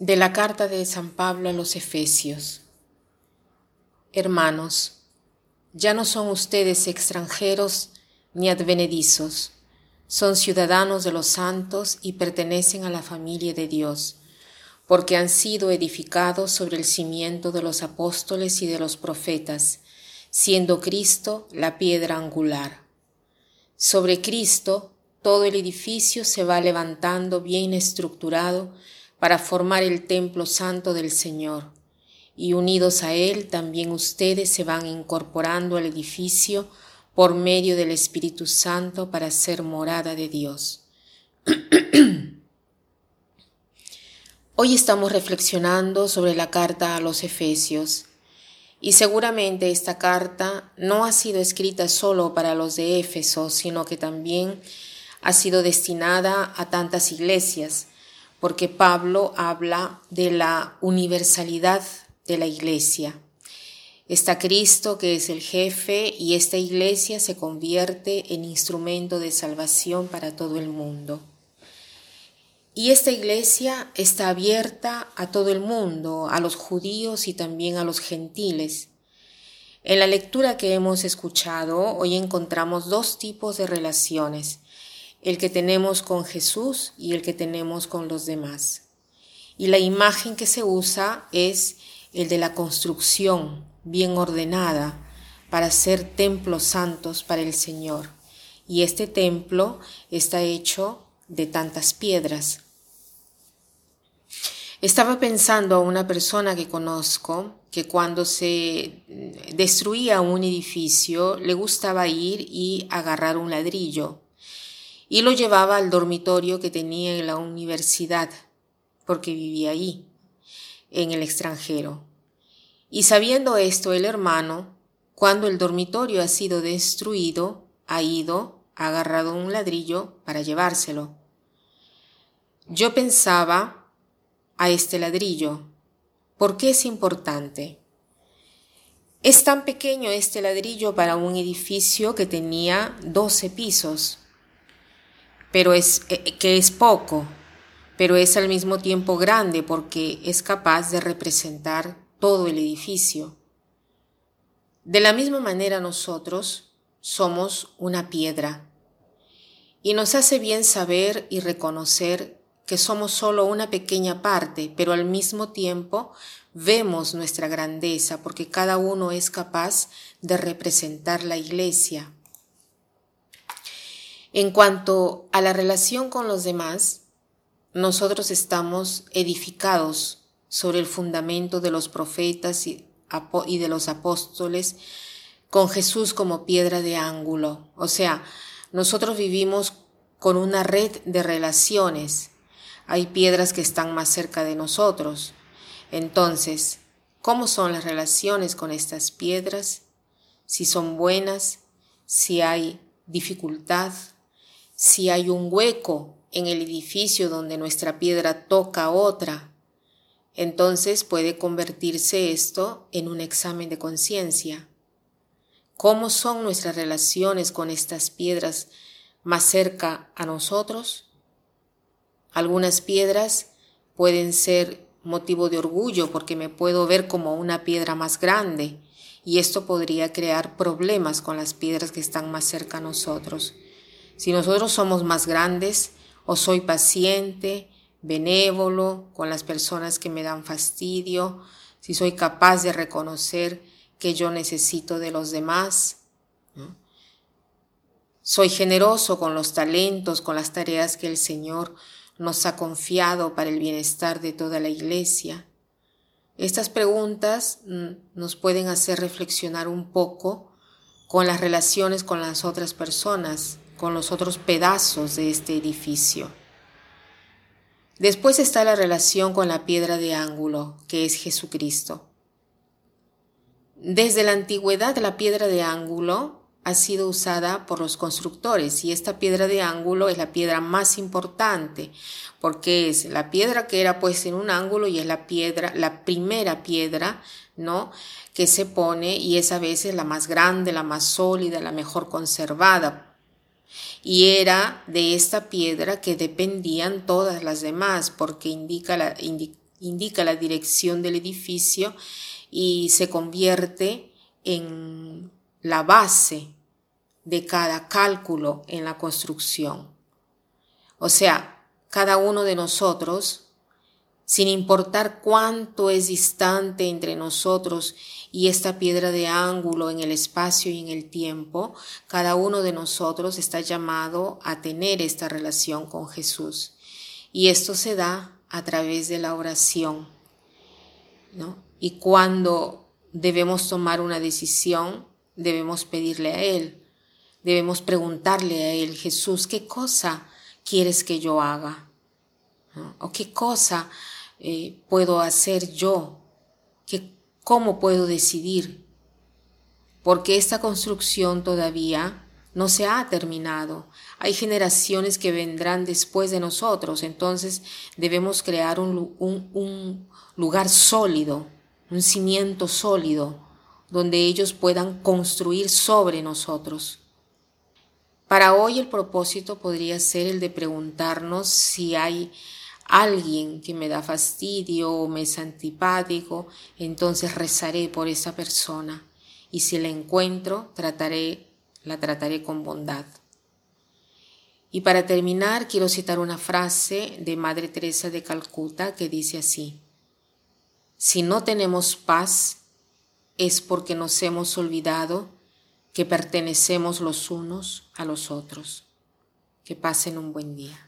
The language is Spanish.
De la carta de San Pablo a los Efesios Hermanos, ya no son ustedes extranjeros ni advenedizos, son ciudadanos de los santos y pertenecen a la familia de Dios, porque han sido edificados sobre el cimiento de los apóstoles y de los profetas, siendo Cristo la piedra angular. Sobre Cristo todo el edificio se va levantando bien estructurado, para formar el templo santo del Señor, y unidos a Él también ustedes se van incorporando al edificio por medio del Espíritu Santo para ser morada de Dios. Hoy estamos reflexionando sobre la carta a los Efesios. Y seguramente esta carta no ha sido escrita solo para los de Éfeso, sino que también ha sido destinada a tantas iglesias, porque Pablo habla de la universalidad de la iglesia. Está Cristo que es el jefe y esta iglesia se convierte en instrumento de salvación para todo el mundo. Y esta iglesia está abierta a todo el mundo, a los judíos y también a los gentiles. En la lectura que hemos escuchado, hoy encontramos dos tipos de relaciones el que tenemos con Jesús y el que tenemos con los demás. Y la imagen que se usa es el de la construcción bien ordenada para ser templos santos para el Señor. Y este templo está hecho de tantas piedras. Estaba pensando a una persona que conozco que cuando se destruía un edificio le gustaba ir y agarrar un ladrillo y lo llevaba al dormitorio que tenía en la universidad, porque vivía ahí, en el extranjero. Y sabiendo esto el hermano, cuando el dormitorio ha sido destruido, ha ido, ha agarrado un ladrillo para llevárselo. Yo pensaba a este ladrillo, ¿por qué es importante? Es tan pequeño este ladrillo para un edificio que tenía 12 pisos pero es eh, que es poco, pero es al mismo tiempo grande porque es capaz de representar todo el edificio. De la misma manera nosotros somos una piedra y nos hace bien saber y reconocer que somos solo una pequeña parte, pero al mismo tiempo vemos nuestra grandeza porque cada uno es capaz de representar la iglesia. En cuanto a la relación con los demás, nosotros estamos edificados sobre el fundamento de los profetas y, de los apóstoles, con Jesús como piedra de ángulo. O sea, nosotros vivimos con una red de relaciones. Hay piedras que están más cerca de nosotros. Entonces, ¿cómo son las relaciones con estas piedras? Si son buenas, si hay dificultad, si hay un hueco en el edificio donde nuestra piedra toca otra, entonces puede convertirse esto en un examen de conciencia. ¿Cómo son nuestras relaciones con estas piedras más cerca a nosotros? Algunas piedras pueden ser motivo de orgullo porque me puedo ver como una piedra más grande y esto podría crear problemas con las piedras que están más cerca a nosotros. Si nosotros somos más grandes, o soy paciente, benévolo con las personas que me dan fastidio, si soy capaz de reconocer que yo necesito de los demás. Soy generoso con los talentos, con las tareas que el Señor nos ha confiado para el bienestar de toda la iglesia. Estas preguntas mm, nos pueden hacer reflexionar un poco con las relaciones con las otras personas, con los otros pedazos de este edificio. Después está la relación con la piedra de ángulo, que es Jesucristo. Desde la antigüedad la piedra de ángulo ha sido usada por los constructores y esta piedra de ángulo es la piedra más importante porque es la piedra que era puesta en un ángulo y es la piedra, la primera piedra, ¿no? que se pone y es a veces la más grande, la más sólida, la mejor conservada y era de esta piedra que dependían todas las demás, porque indica la, indica la dirección del edificio y se convierte en la base de cada cálculo en la construcción. O sea, cada uno de nosotros, sin importar cuánto es distante entre nosotros y esta piedra de ángulo en el espacio y en el tiempo, cada uno de nosotros está llamado a tener esta relación con Jesús. Y esto se da a través de la oración. Y cuando debemos tomar una decisión, debemos pedirle a Él, debemos preguntarle a Él, Jesús, ¿qué cosa quieres que yo haga? ¿O qué cosa eh, puedo hacer yo? ¿Qué, ¿Cómo puedo decidir? Porque esta construcción todavía no se ha terminado. Hay generaciones que vendrán después de nosotros, entonces debemos crear un, un lugar sólido, un cimiento sólido, donde ellos puedan construir sobre nosotros. Para hoy el propósito podría ser el de preguntarnos si hay alguien que me da fastidio o me es antipático, entonces rezaré por esa persona y si la encuentro trataré la trataré con bondad. Y para terminar, quiero citar una frase de Madre Teresa de Calcuta que dice así, Si no tenemos paz, es porque nos hemos olvidado que pertenecemos los unos a los otros. Que pasen un buen día.